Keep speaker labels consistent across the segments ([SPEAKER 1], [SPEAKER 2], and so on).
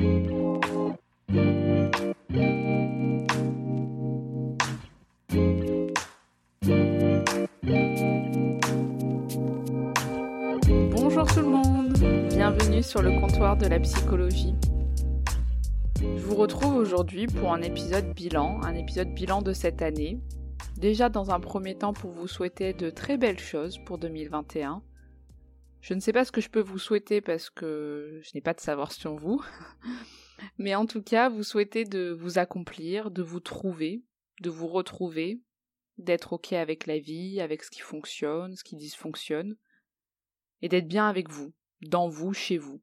[SPEAKER 1] Bonjour tout le monde, bienvenue sur le comptoir de la psychologie. Je vous retrouve aujourd'hui pour un épisode bilan, un épisode bilan de cette année. Déjà dans un premier temps pour vous souhaiter de très belles choses pour 2021. Je ne sais pas ce que je peux vous souhaiter parce que je n'ai pas de savoir sur vous. Mais en tout cas, vous souhaitez de vous accomplir, de vous trouver, de vous retrouver, d'être ok avec la vie, avec ce qui fonctionne, ce qui dysfonctionne, et d'être bien avec vous, dans vous, chez vous.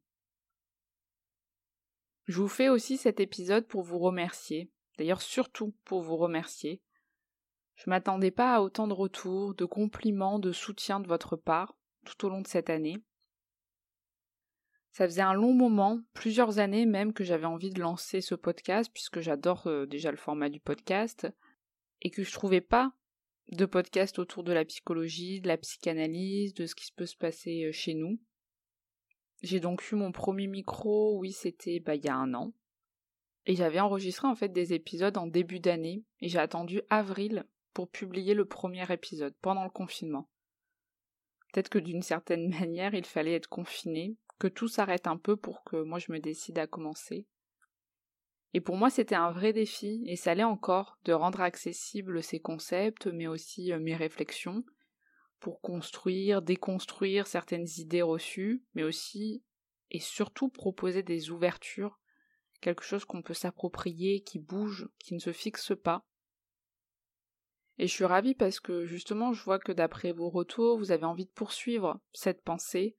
[SPEAKER 1] Je vous fais aussi cet épisode pour vous remercier, d'ailleurs surtout pour vous remercier. Je m'attendais pas à autant de retours, de compliments, de soutien de votre part tout au long de cette année. Ça faisait un long moment, plusieurs années même, que j'avais envie de lancer ce podcast, puisque j'adore euh, déjà le format du podcast, et que je trouvais pas de podcast autour de la psychologie, de la psychanalyse, de ce qui peut se passer euh, chez nous. J'ai donc eu mon premier micro, oui, c'était bah, il y a un an. Et j'avais enregistré en fait des épisodes en début d'année, et j'ai attendu avril pour publier le premier épisode, pendant le confinement. Peut-être que d'une certaine manière, il fallait être confiné, que tout s'arrête un peu pour que moi je me décide à commencer. Et pour moi, c'était un vrai défi, et ça l'est encore, de rendre accessibles ces concepts, mais aussi euh, mes réflexions, pour construire, déconstruire certaines idées reçues, mais aussi et surtout proposer des ouvertures, quelque chose qu'on peut s'approprier, qui bouge, qui ne se fixe pas. Et je suis ravie parce que justement, je vois que d'après vos retours, vous avez envie de poursuivre cette pensée.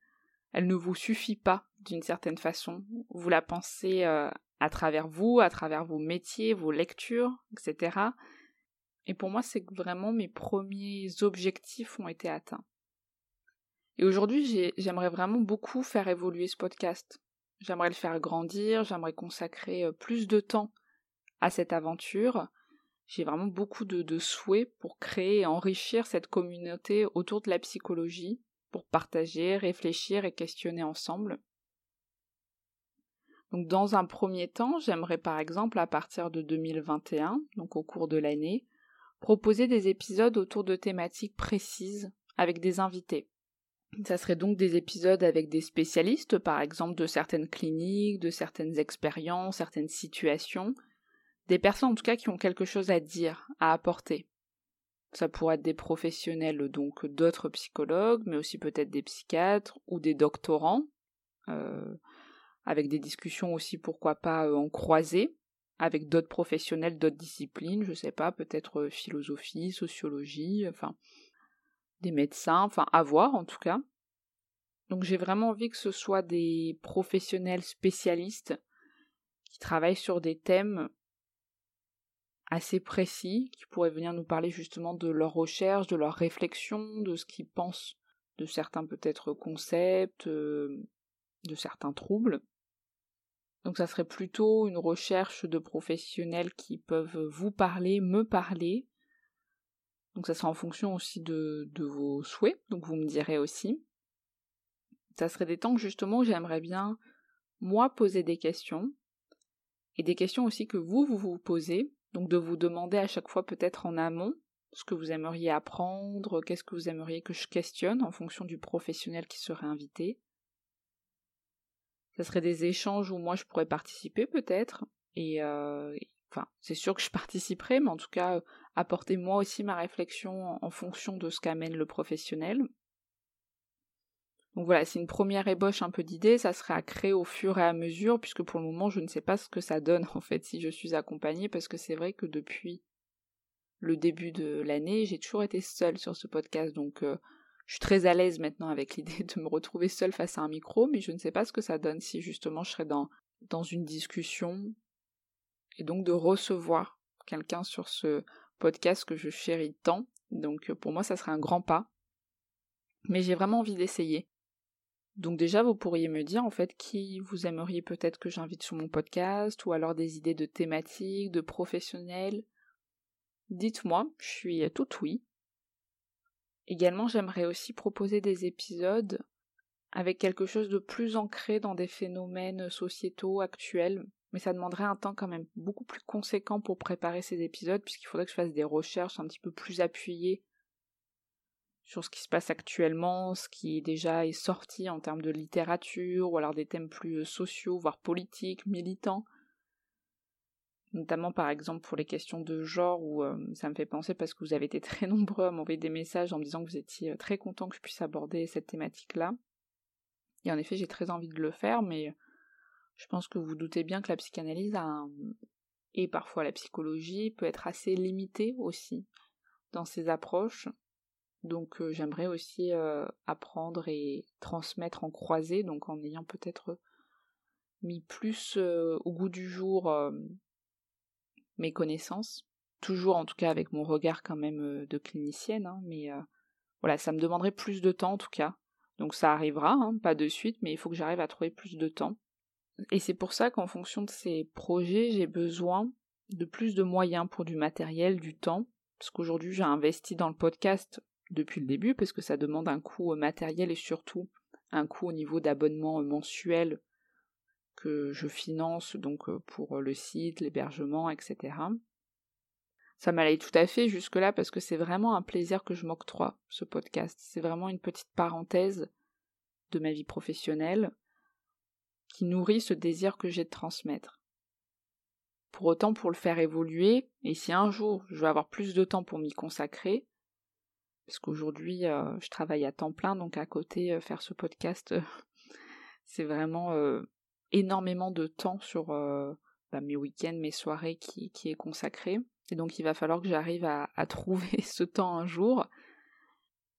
[SPEAKER 1] Elle ne vous suffit pas d'une certaine façon. Vous la pensez euh, à travers vous, à travers vos métiers, vos lectures, etc. Et pour moi, c'est vraiment mes premiers objectifs ont été atteints. Et aujourd'hui, j'aimerais vraiment beaucoup faire évoluer ce podcast. J'aimerais le faire grandir, j'aimerais consacrer euh, plus de temps à cette aventure. J'ai vraiment beaucoup de, souhaits pour créer et enrichir cette communauté autour de la psychologie, pour partager, réfléchir et questionner ensemble. Dans un premier temps, j'aimerais par exemple à partir de 2021, donc au cours de l'année, proposer des épisodes autour de thématiques précises avec des invités. Ça serait donc des épisodes avec des spécialistes, par exemple de certaines cliniques, de certaines expériences, certaines situations, des personnes en tout cas qui ont quelque chose à dire, à apporter. Ça pourrait être des professionnels, donc d'autres psychologues, mais aussi peut-être des psychiatres ou des doctorants. Euh, avec des discussions aussi, pourquoi pas, euh, en croisée, avec d'autres professionnels, d'autres disciplines, je sais pas, peut-être euh, philosophie, sociologie, enfin, des médecins, enfin, à voir en tout cas. Donc j'ai vraiment envie que ce soit des professionnels spécialistes qui travaillent sur des thèmes assez précis, qui pourraient venir nous parler justement de leurs recherches, de leurs réflexions, de ce qu'ils pensent de certains peut-être concepts, euh, de certains troubles. Donc ça serait plutôt une recherche de professionnels qui peuvent vous parler, me parler. Donc ça sera en fonction aussi de, de vos souhaits, donc vous me direz aussi. Ça serait des temps justement où j'aimerais bien, moi, poser des questions, et des questions aussi que vous, vous vous posez, donc de vous demander à chaque fois peut-être en amont ce que vous aimeriez apprendre, qu'est-ce que vous aimeriez que je questionne en fonction du professionnel qui serait invité. Ça serait des échanges où moi je pourrais participer peut-être. Et euh, enfin, c'est sûr que je participerai, mais en tout cas, apporter moi aussi ma réflexion en fonction de ce qu'amène le professionnel. Donc voilà, c'est une première ébauche un peu d'idées, ça serait à créer au fur et à mesure, puisque pour le moment je ne sais pas ce que ça donne en fait si je suis accompagnée, parce que c'est vrai que depuis le début de l'année, j'ai toujours été seule sur ce podcast, donc euh, Je suis très à l'aise maintenant avec l'idée de me retrouver seule face à un micro, mais je ne sais pas ce que ça donne si justement je serais dans, dans une discussion et donc de recevoir quelqu'un sur ce podcast que je chéris tant. Donc pour moi, ça serait un grand pas. Mais j'ai vraiment envie d'essayer. Donc déjà, vous pourriez me dire en fait qui vous aimeriez peut-être que j'invite sur mon podcast, ou alors des idées de thématiques, de professionnels. Dites-moi, je suis tout oui. Également, j'aimerais aussi proposer des épisodes avec quelque chose de plus ancré dans des phénomènes sociétaux actuels, mais ça demanderait un temps quand même beaucoup plus conséquent pour préparer ces épisodes, puisqu'il faudrait que je fasse des recherches un petit peu plus appuyées sur ce qui se passe actuellement, ce qui déjà est sorti en termes de littérature, ou alors des thèmes plus sociaux, voire politiques, militants notamment par exemple pour les questions de genre où euh, ça me fait penser parce que vous avez été très nombreux à m'envoyer des messages en me disant que vous étiez euh, très content que je puisse aborder cette thématique-là. Et en effet, j'ai très envie de le faire, mais je pense que vous doutez bien que la psychanalyse et parfois la psychologie peut être assez limitée aussi dans ses approches. Donc euh, j'aimerais aussi apprendre et transmettre en croisée, donc en ayant peut-être mis plus au goût du jour mes connaissances, toujours en tout cas avec mon regard quand même euh, de clinicienne, hein, mais euh, voilà, ça me demanderait plus de temps en tout cas. Donc ça arrivera, hein, pas de suite, mais il faut que j'arrive à trouver plus de temps. Et c'est pour ça qu'en fonction de ces projets, j'ai besoin de plus de moyens pour du matériel, du temps, parce qu'aujourd'hui j'ai investi dans le podcast depuis le début, parce que ça demande un coût matériel et surtout un coût au niveau d'abonnement mensuel que je finance donc euh, pour le site, l'hébergement, etc. Ça m'allait tout à fait jusque-là parce que c'est vraiment un plaisir que je m'octroie, ce podcast. C'est vraiment une petite parenthèse de ma vie professionnelle qui nourrit ce désir que j'ai de transmettre. Pour autant, pour le faire évoluer, et si un jour je veux avoir plus de temps pour m'y consacrer, parce qu'aujourd'hui euh, je travaille à temps plein, donc à côté euh, faire ce podcast, c'est vraiment énormément de temps sur euh, bah, mes week-ends, mes soirées qui, est consacré. Et donc il va falloir que j'arrive à, trouver ce temps un jour.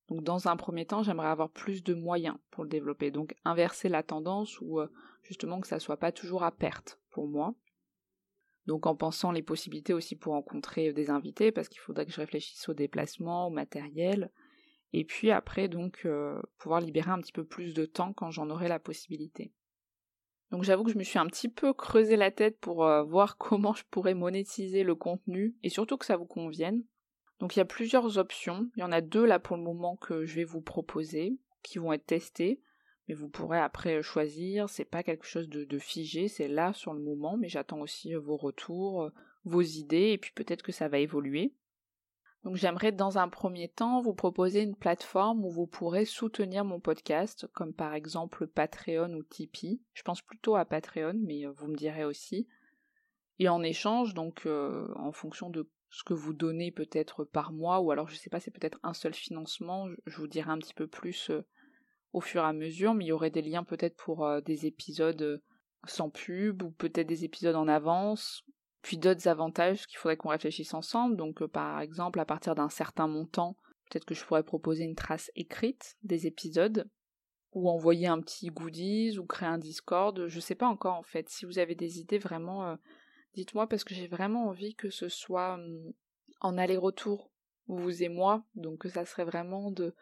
[SPEAKER 1] Donc dans un premier temps, j'aimerais avoir plus de moyens pour le développer. Donc inverser la tendance ou euh, justement que ça soit pas toujours à perte pour moi. Donc en pensant les possibilités aussi pour rencontrer des invités, parce qu'il faudrait que je réfléchisse au déplacement, au matériel, et puis après donc euh, pouvoir libérer un petit peu plus de temps quand j'en aurai la possibilité. Donc j'avoue que je me suis un petit peu creusé la tête pour euh, voir comment je pourrais monétiser le contenu et surtout que ça vous convienne. Donc il y a plusieurs options. Il y en a deux là pour le moment que je vais vous proposer, qui vont être testées. Mais vous pourrez après choisir. C'est pas quelque chose de, figé, c'est là sur le moment, mais j'attends aussi euh, vos retours, euh, vos idées, et puis peut-être que ça va évoluer. Donc j'aimerais dans un premier temps vous proposer une plateforme où vous pourrez soutenir mon podcast, comme par exemple Patreon ou Tipeee. Je pense plutôt à Patreon, mais euh, vous me direz aussi. Et en échange, donc en fonction de ce que vous donnez peut-être par mois, ou alors je sais pas, c'est peut-être un seul financement, je vous dirai un petit peu plus au fur et à mesure, mais il y aurait des liens peut-être pour des épisodes sans pub, ou peut-être des épisodes en avance, puis d'autres avantages qu'il faudrait qu'on réfléchisse ensemble. Donc, euh, par exemple, à partir d'un certain montant, peut-être que je pourrais proposer une trace écrite des épisodes, ou envoyer un petit goodies, ou créer un Discord. Je sais pas encore en fait. Si vous avez des idées, vraiment, euh, dites-moi parce que j'ai vraiment envie que ce soit hum, en aller-retour, vous et moi. Donc, ça serait vraiment de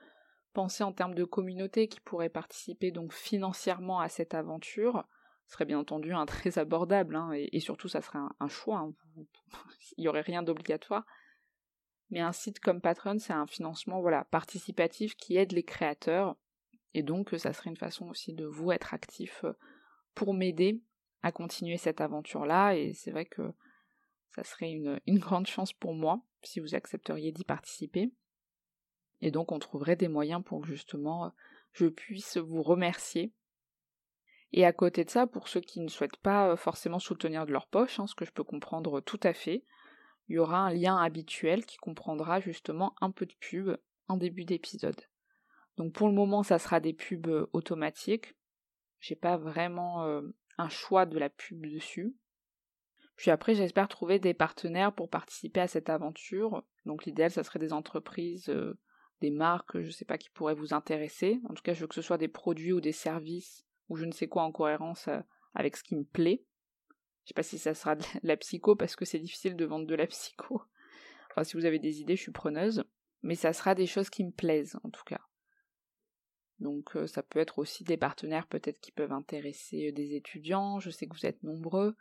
[SPEAKER 1] penser en termes de communauté qui pourrait participer donc financièrement à cette aventure serait bien entendu un très abordable, hein, et, surtout ça serait un, choix, hein. il n'y aurait rien d'obligatoire. Mais un site comme Patreon, c'est un financement voilà participatif qui aide les créateurs, et donc ça serait une façon aussi de vous être actif euh, pour m'aider à continuer cette aventure-là, et c'est vrai que ça serait une grande chance pour moi si vous accepteriez d'y participer. Et donc on trouverait des moyens pour que justement je puisse vous remercier et à côté de ça, pour ceux qui ne souhaitent pas euh, forcément soutenir de leur poche, hein, ce que je peux comprendre tout à fait, il y aura un lien habituel qui comprendra justement un peu de pub en début d'épisode. Donc pour le moment, ça sera des pubs euh, automatiques. J'ai pas vraiment euh, un choix de la pub dessus. Puis après, j'espère trouver des partenaires pour participer à cette aventure. Donc l'idéal, ça serait des entreprises des marques, je sais pas, qui pourraient vous intéresser. En tout cas, je veux que ce soit des produits ou des services ou je ne sais quoi en cohérence euh, avec ce qui me plaît. Je sais pas si ça sera de la psycho parce que c'est difficile de vendre de la psycho. Enfin, si vous avez des idées, je suis preneuse. Mais ça sera des choses qui me plaisent, en tout cas. Donc euh, ça peut être aussi des partenaires peut-être qui peuvent intéresser euh, des étudiants, je sais que vous êtes nombreux,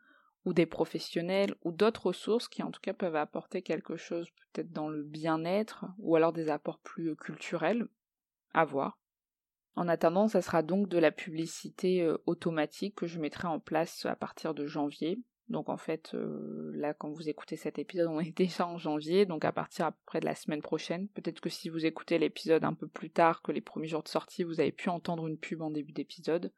[SPEAKER 1] ou des professionnels, ou d'autres ressources qui en tout cas peuvent apporter quelque chose peut-être dans le bien-être, ou alors des apports plus euh, culturels, à voir. En attendant, ça sera donc de la publicité automatique que je mettrai en place à partir de janvier, donc en fait, euh, là, quand vous écoutez cet épisode, on est déjà en janvier, donc à partir à peu près de la semaine prochaine. Peut-être que si vous écoutez l'épisode un peu plus tard que les premiers jours de sortie, vous avez pu entendre une pub en début d'épisode.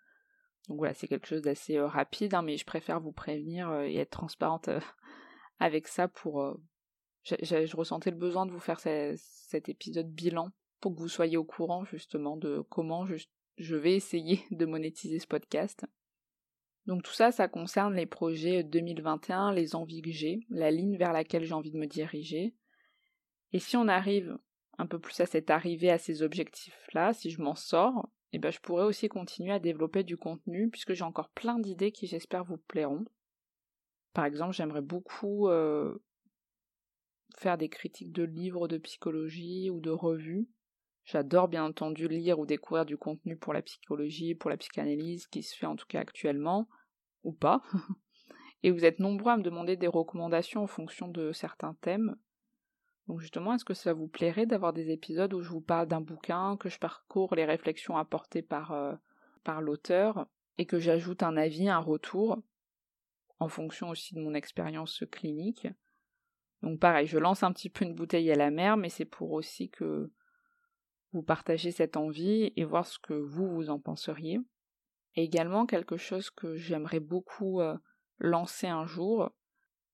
[SPEAKER 1] Donc voilà, c'est quelque chose d'assez euh, rapide, hein, mais je préfère vous prévenir euh, et être transparente avec ça pour... je ressentais le besoin de vous faire cet épisode bilan pour que vous soyez au courant justement de comment je vais essayer de monétiser ce podcast. Donc tout ça, ça concerne les projets 2021, les envies que j'ai, la ligne vers laquelle j'ai envie de me diriger. Et si on arrive un peu plus à cette arrivée à ces objectifs-là, si je m'en sors, eh ben je pourrais aussi continuer à développer du contenu puisque j'ai encore plein d'idées qui j'espère vous plairont. Par exemple, j'aimerais beaucoup euh, faire des critiques de livres de psychologie ou de revues. J'adore bien entendu lire ou découvrir du contenu pour la psychologie, pour la psychanalyse, qui se fait en tout cas actuellement ou pas. Et vous êtes nombreux à me demander des recommandations en fonction de certains thèmes. Donc justement, est-ce que ça vous plairait d'avoir des épisodes où je vous parle d'un bouquin, que je parcours les réflexions apportées par, euh, par l'auteur, et que j'ajoute un avis, un retour, en fonction aussi de mon expérience clinique? Donc pareil, je lance un petit peu une bouteille à la mer, mais c'est pour aussi que vous partagez cette envie et voir ce que vous, vous en penseriez. Et également quelque chose que j'aimerais beaucoup euh, lancer un jour,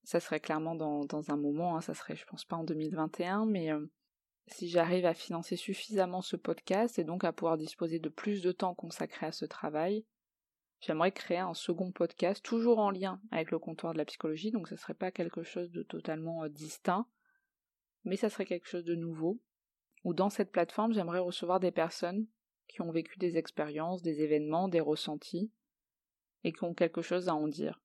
[SPEAKER 1] ça serait clairement dans, un moment, hein, ça serait je pense pas en 2021, mais euh, si j'arrive à financer suffisamment ce podcast et donc à pouvoir disposer de plus de temps consacré à ce travail, j'aimerais créer un second podcast toujours en lien avec le comptoir de la psychologie, donc ce serait pas quelque chose de totalement euh, distinct, mais ça serait quelque chose de nouveau, où dans cette plateforme j'aimerais recevoir des personnes qui ont vécu des expériences, des événements, des ressentis, et qui ont quelque chose à en dire.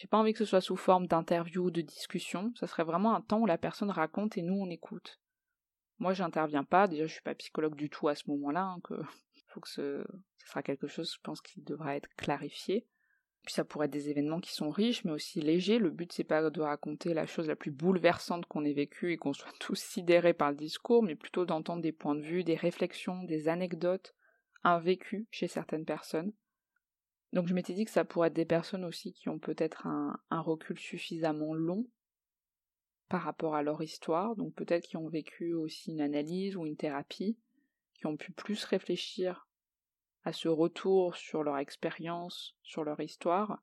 [SPEAKER 1] J'ai pas envie que ce soit sous forme d'interview ou de discussion, ça serait vraiment un temps où la personne raconte et nous on écoute. Moi j'interviens pas, déjà je suis pas psychologue du tout à ce moment-là, hein, que faut que ce, sera quelque chose, je pense, qui devra être clarifié. Puis ça pourrait être des événements qui sont riches, mais aussi légers. Le but, c'est pas de raconter la chose la plus bouleversante qu'on ait vécue et qu'on soit tous sidérés par le discours, mais plutôt d'entendre des points de vue, des réflexions, des anecdotes, un vécu chez certaines personnes. Donc je m'étais dit que ça pourrait être des personnes aussi qui ont peut-être un, recul suffisamment long par rapport à leur histoire, donc peut-être qui ont vécu aussi une analyse ou une thérapie, qui ont pu plus réfléchir à ce retour sur leur expérience, sur leur histoire,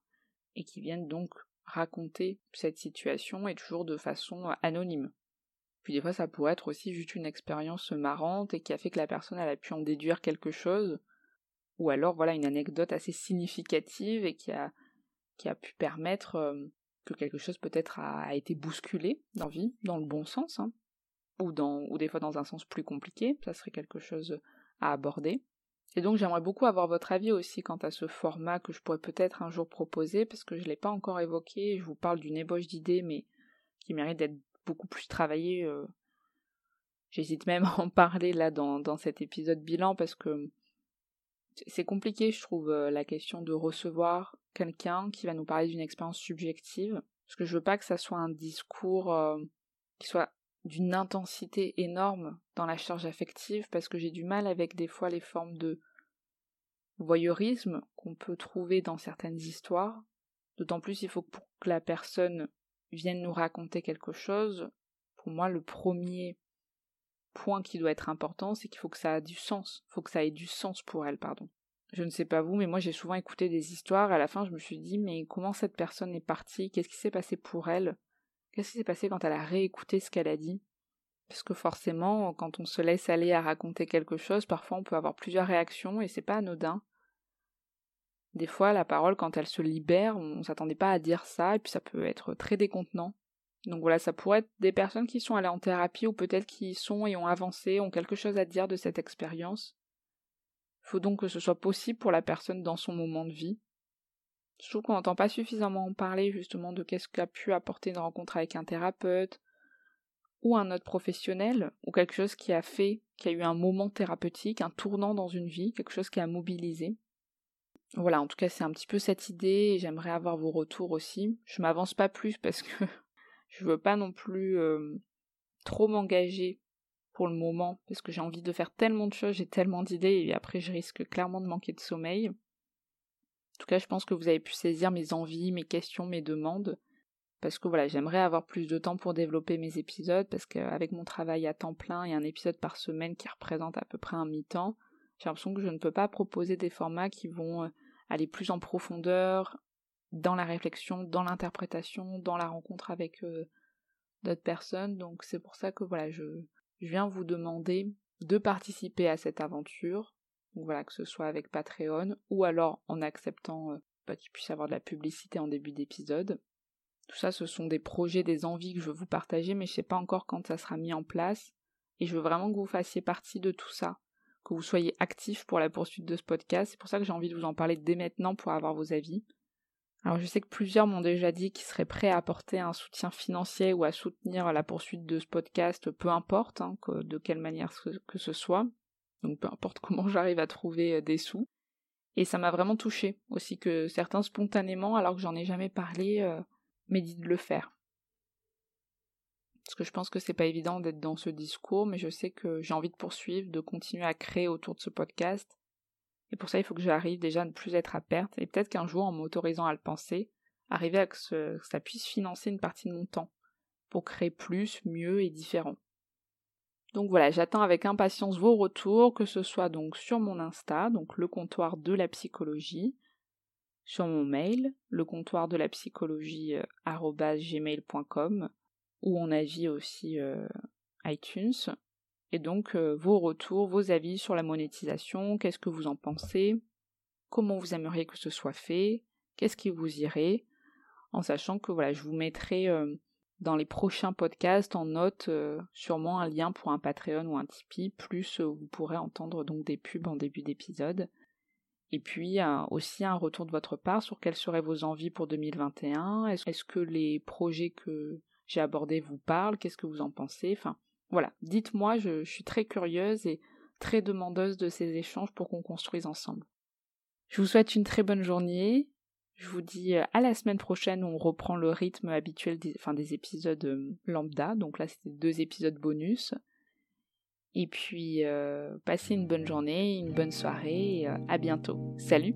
[SPEAKER 1] et qui viennent donc raconter cette situation et toujours de façon anonyme. Puis des fois ça pourrait être aussi juste une expérience marrante et qui a fait que la personne a pu en déduire quelque chose, ou alors voilà une anecdote assez significative et qui a, qui a pu permettre euh, que quelque chose peut-être a, été bousculé dans vie, dans le bon sens, hein, ou, dans, ou des fois dans un sens plus compliqué, ça serait quelque chose à aborder. Et donc j'aimerais beaucoup avoir votre avis aussi quant à ce format que je pourrais peut-être un jour proposer, parce que je ne l'ai pas encore évoqué, je vous parle d'une ébauche d'idées, mais qui mérite d'être beaucoup plus travaillée. Euh. J'hésite même à en parler là dans, dans cet épisode bilan, parce que c'est compliqué, je trouve, euh, la question de recevoir quelqu'un qui va nous parler d'une expérience subjective, parce que je veux pas que ça soit un discours euh, qui soit d'une intensité énorme dans la charge affective parce que j'ai du mal avec des fois les formes de voyeurisme qu'on peut trouver dans certaines histoires. D'autant plus il faut que pour que la personne vienne nous raconter quelque chose, pour moi le premier point qui doit être important, c'est qu'il faut que ça ait du sens, faut que ça ait du sens pour elle, pardon. Je ne sais pas vous, mais moi j'ai souvent écouté des histoires, à la fin je me suis dit mais comment cette personne est partie, qu'est-ce qui s'est passé pour elle? Qu'est-ce qui s'est passé quand elle a réécouté ce qu'elle a dit? Parce que forcément, quand on se laisse aller à raconter quelque chose, parfois on peut avoir plusieurs réactions et c'est pas anodin. Des fois, la parole, quand elle se libère, on s'attendait pas à dire ça, et puis ça peut être très décontenant. Donc voilà, ça pourrait être des personnes qui sont allées en thérapie ou peut-être qui y sont et ont avancé, ont quelque chose à dire de cette expérience. Il faut donc que ce soit possible pour la personne dans son moment de vie. Je trouve qu'on n'entend pas suffisamment en parler justement de qu'est-ce qu'a pu apporter une rencontre avec un thérapeute ou un autre professionnel ou quelque chose qui a fait, qui a eu un moment thérapeutique, un tournant dans une vie, quelque chose qui a mobilisé. Voilà, en tout cas c'est un petit peu cette idée et j'aimerais avoir vos retours aussi. Je m'avance pas plus parce que je veux pas non plus trop m'engager pour le moment parce que j'ai envie de faire tellement de choses, j'ai tellement d'idées et après je risque clairement de manquer de sommeil. En tout cas, je pense que vous avez pu saisir mes envies, mes questions, mes demandes. Parce que voilà, j'aimerais avoir plus de temps pour développer mes épisodes, parce qu'avec mon travail à temps plein et un épisode par semaine qui représente à peu près un mi-temps, j'ai l'impression que je ne peux pas proposer des formats qui vont aller plus en profondeur dans la réflexion, dans l'interprétation, dans la rencontre avec euh, d'autres personnes. Donc c'est pour ça que voilà, je, viens vous demander de participer à cette aventure, voilà, que ce soit avec Patreon ou alors en acceptant euh, bah, qu'il puisse y avoir de la publicité en début d'épisode. Tout ça, ce sont des projets, des envies que je veux vous partager, mais je sais pas encore quand ça sera mis en place. Et je veux vraiment que vous fassiez partie de tout ça, que vous soyez actifs pour la poursuite de ce podcast. C'est pour ça que j'ai envie de vous en parler dès maintenant pour avoir vos avis. Alors je sais que plusieurs m'ont déjà dit qu'ils seraient prêts à apporter un soutien financier ou à soutenir la poursuite de ce podcast, peu importe hein, de quelle manière que ce soit donc peu importe comment j'arrive à trouver euh, des sous. Et ça m'a vraiment touché aussi que certains spontanément, alors que j'en ai jamais parlé, euh, dit de le faire. Parce que je pense que c'est pas évident d'être dans ce discours, mais je sais que j'ai envie de poursuivre, de continuer à créer autour de ce podcast. Et pour ça, il faut que j'arrive déjà à ne plus être à perte. Et peut-être qu'un jour, en m'autorisant à le penser, arriver à que ça puisse financer une partie de mon temps pour créer plus, mieux et différent. Donc voilà, j'attends avec impatience vos retours, que ce soit donc sur mon Insta, donc le comptoir de la psychologie, sur mon mail, le comptoir de la psychologie euh, gmail.com, où on agit aussi euh, iTunes. Et donc euh, vos retours, vos avis sur la monétisation, qu'est-ce que vous en pensez, comment vous aimeriez que ce soit fait, qu'est-ce qui vous irait, en sachant que voilà, je vous mettrai dans les prochains podcasts en note euh, sûrement un lien pour un Patreon ou un Tipeee, plus euh, vous pourrez entendre donc des pubs en début d'épisode. Et puis aussi un retour de votre part sur quelles seraient vos envies pour 2021. Est-ce que les projets que j'ai abordés vous parlent? Qu'est-ce que vous en pensez? Enfin voilà, dites-moi, je suis très curieuse et très demandeuse de ces échanges pour qu'on construise ensemble. Je vous souhaite une très bonne journée je vous dis euh, à la semaine prochaine où on reprend le rythme habituel des, épisodes euh, lambda. Donc là, c'était deux épisodes bonus. Et puis, euh, passez une bonne journée, une bonne soirée. Et, à bientôt. Salut